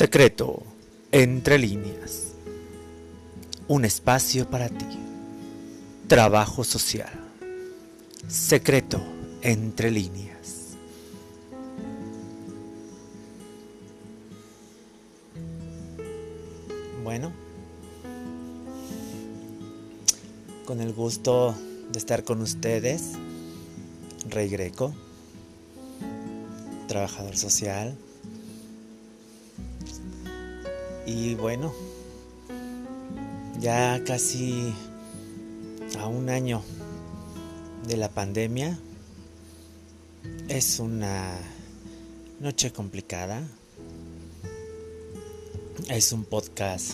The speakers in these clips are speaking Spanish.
Secreto, entre líneas. Un espacio para ti. Trabajo social. Secreto, entre líneas. Bueno, con el gusto de estar con ustedes, Rey Greco, trabajador social y bueno, ya casi a un año de la pandemia, es una noche complicada. Es un podcast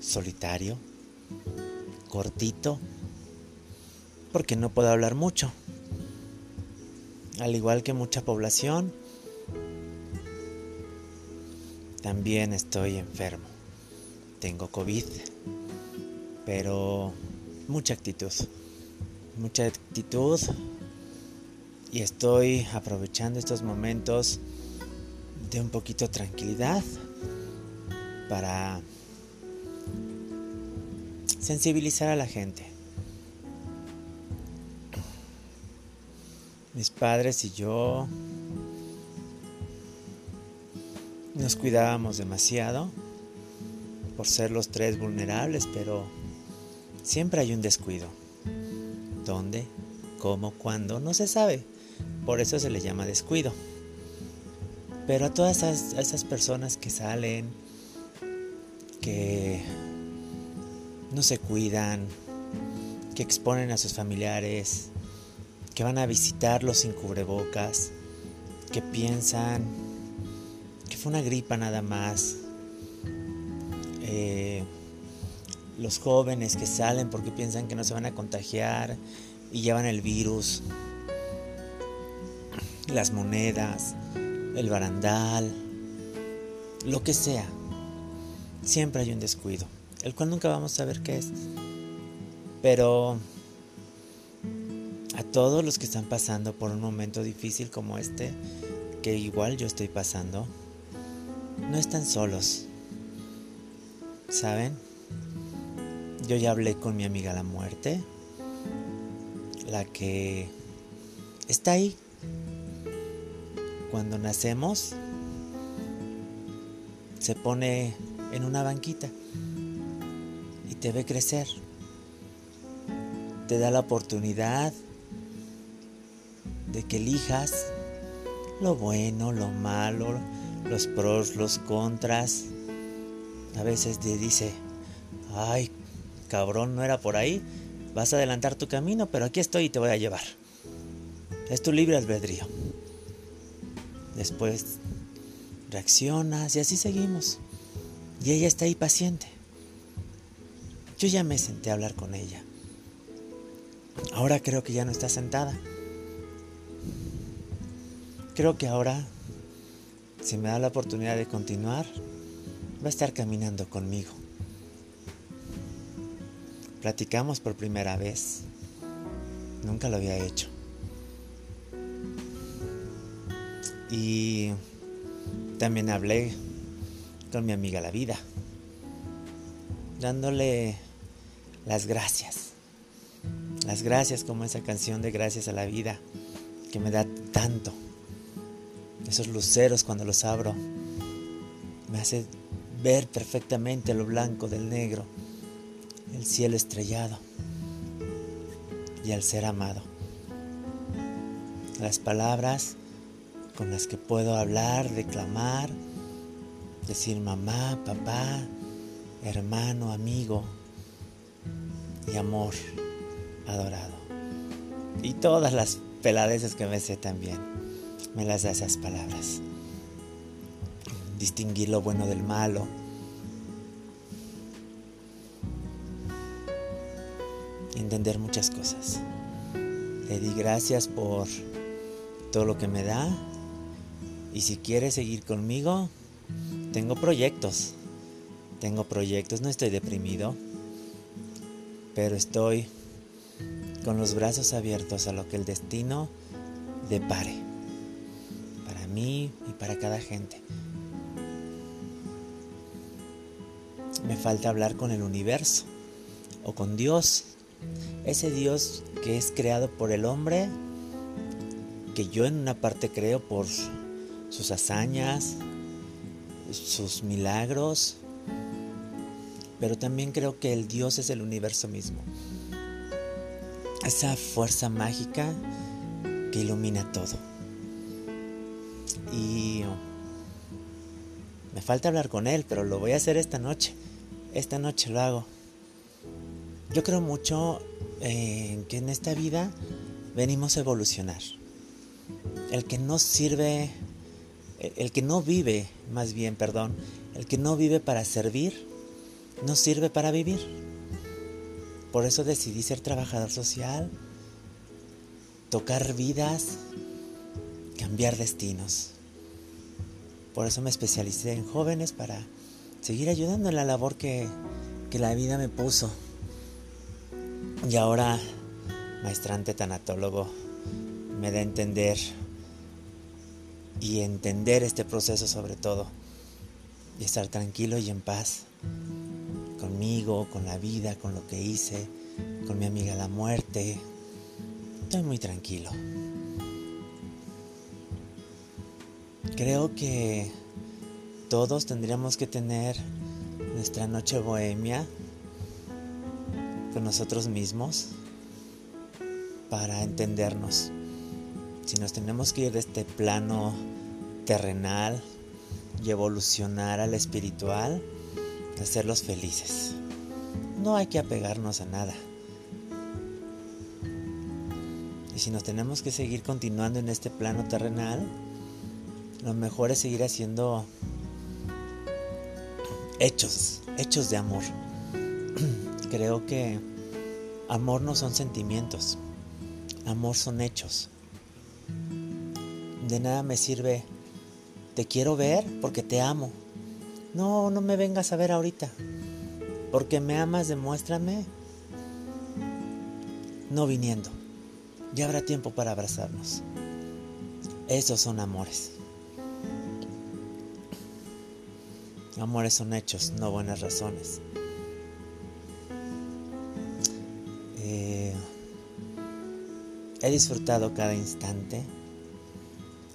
solitario, cortito, porque no puedo hablar mucho. Al igual que mucha población, también estoy enfermo. Tengo COVID. Pero mucha actitud. Mucha actitud. Y estoy aprovechando estos momentos de un poquito de tranquilidad para sensibilizar a la gente. Mis padres y yo Nos cuidábamos demasiado por ser los tres vulnerables, pero siempre hay un descuido. ¿Dónde? ¿Cómo? ¿Cuándo? No se sabe. Por eso se le llama descuido. Pero a todas esas, personas que salen, que no se cuidan, que exponen a sus familiares, que van a visitarlos sin cubrebocas, que piensan fue una gripa nada más. Eh, los jóvenes que salen porque piensan que no se van a contagiar y llevan el virus. Las monedas, el barandal, lo que sea. Siempre hay un descuido, el cual nunca vamos a saber qué es. Pero a todos los que están pasando por un momento difícil como este, que igual yo estoy pasando, no están solos. ¿Saben? Yo ya hablé con mi amiga la muerte, la que está ahí. Cuando nacemos, se pone en una banquita y te ve crecer. Te da la oportunidad de que elijas lo bueno, lo malo, los pros, los contras. A veces te dice, ay, cabrón, no era por ahí. Vas a adelantar tu camino, pero aquí estoy y te voy a llevar. Es tu libre albedrío. Después reaccionas y así seguimos. Y ella está ahí paciente. Yo ya me senté a hablar con ella. Ahora creo que ya no está sentada. Creo que ahora si me da la oportunidad de continuar, va a estar caminando conmigo. Platicamos por primera vez. Nunca lo había hecho. Y también hablé con mi amiga la vida, dándole las gracias. Las gracias como esa canción de gracias a la vida que me da tanto esos luceros cuando los abro, me hace ver perfectamente lo blanco del negro, el cielo estrellado y al ser amado. Las palabras con las que puedo hablar, declamar, decir mamá, papá, hermano, amigo y amor adorado. Y todas las peladeces que me sé también me las da esas palabras. Distinguir lo bueno del malo. Entender muchas cosas. Le di gracias por todo lo que me da. Y si quiere seguir conmigo, tengo proyectos. Tengo proyectos, no estoy deprimido. Pero estoy con los brazos abiertos a lo que el destino depare y para cada gente. me falta hablar con el universo o con Dios. Ese Dios que es creado por el hombre, que yo en una parte creo por sus hazañas, sus milagros, pero también creo que el Dios es el universo mismo. Esa fuerza mágica que ilumina todo. Falta hablar con Él, pero lo voy a hacer esta noche. Esta noche lo hago. Yo creo mucho en que en esta vida venimos a evolucionar. El que no sirve, el que no vive, más bien, perdón, el que no vive para servir, no sirve para vivir. Por eso decidí ser trabajador social, tocar vidas, cambiar destinos. Por eso me especialicé en jóvenes para seguir ayudando en la labor que, que la vida me puso. Y ahora, maestrante tanatólogo, me da a entender y entender este proceso sobre todo. Y estar tranquilo y en paz conmigo, con la vida, con lo que hice, con mi amiga la muerte. Estoy muy tranquilo. Creo que todos tendríamos que tener nuestra noche bohemia con nosotros mismos para entendernos. Si nos tenemos que ir de este plano terrenal y evolucionar al espiritual, hacerlos felices. No hay que apegarnos a nada. Y si nos tenemos que seguir continuando en este plano terrenal, lo mejor es seguir haciendo hechos, hechos de amor. Creo que amor no son sentimientos, amor son hechos. De nada me sirve, te quiero ver porque te amo. No, no me vengas a ver ahorita. Porque me amas, demuéstrame. No viniendo. Ya habrá tiempo para abrazarnos. Esos son amores. Amores son hechos, no buenas razones. Eh, he disfrutado cada instante,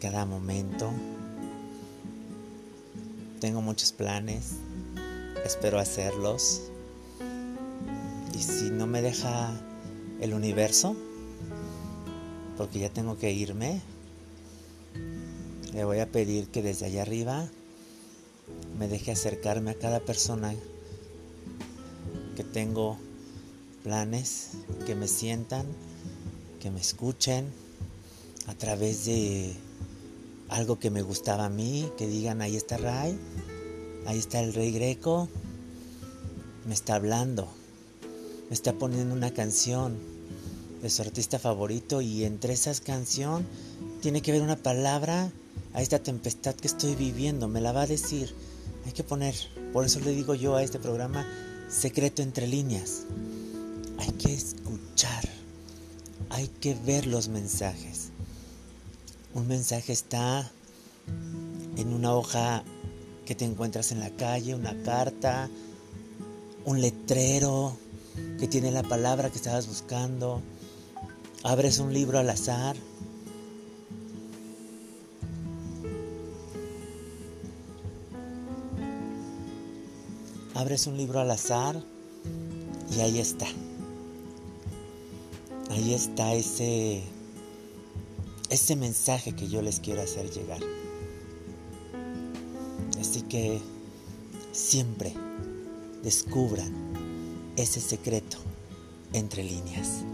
cada momento. Tengo muchos planes, espero hacerlos. Y si no me deja el universo, porque ya tengo que irme, le voy a pedir que desde allá arriba me deje acercarme a cada persona que tengo planes, que me sientan, que me escuchen a través de algo que me gustaba a mí, que digan, ahí está Ray, ahí está el rey greco, me está hablando, me está poniendo una canción de su artista favorito y entre esas canciones tiene que haber una palabra a esta tempestad que estoy viviendo, me la va a decir hay que poner, por eso le digo yo a este programa, secreto entre líneas. Hay que escuchar, hay que ver los mensajes. Un mensaje está en una hoja que te encuentras en la calle, una carta, un letrero que tiene la palabra que estabas buscando. Abres un libro al azar abres un libro al azar y ahí está. Ahí está ese ese mensaje que yo les quiero hacer llegar. Así que siempre descubran ese secreto entre líneas.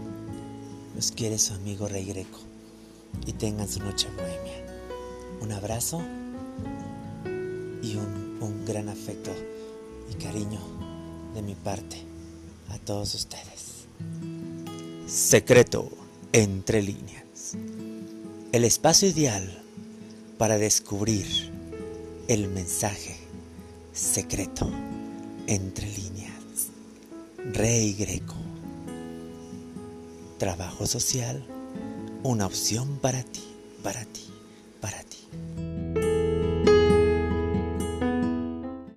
Los quiere su amigo Rey Greco y tengan su noche bohemia. Un abrazo y un, un gran afecto y cariño de mi parte a todos ustedes. Secreto entre líneas. El espacio ideal para descubrir el mensaje secreto entre líneas. Rey Greco. Trabajo social, una opción para ti, para ti, para ti.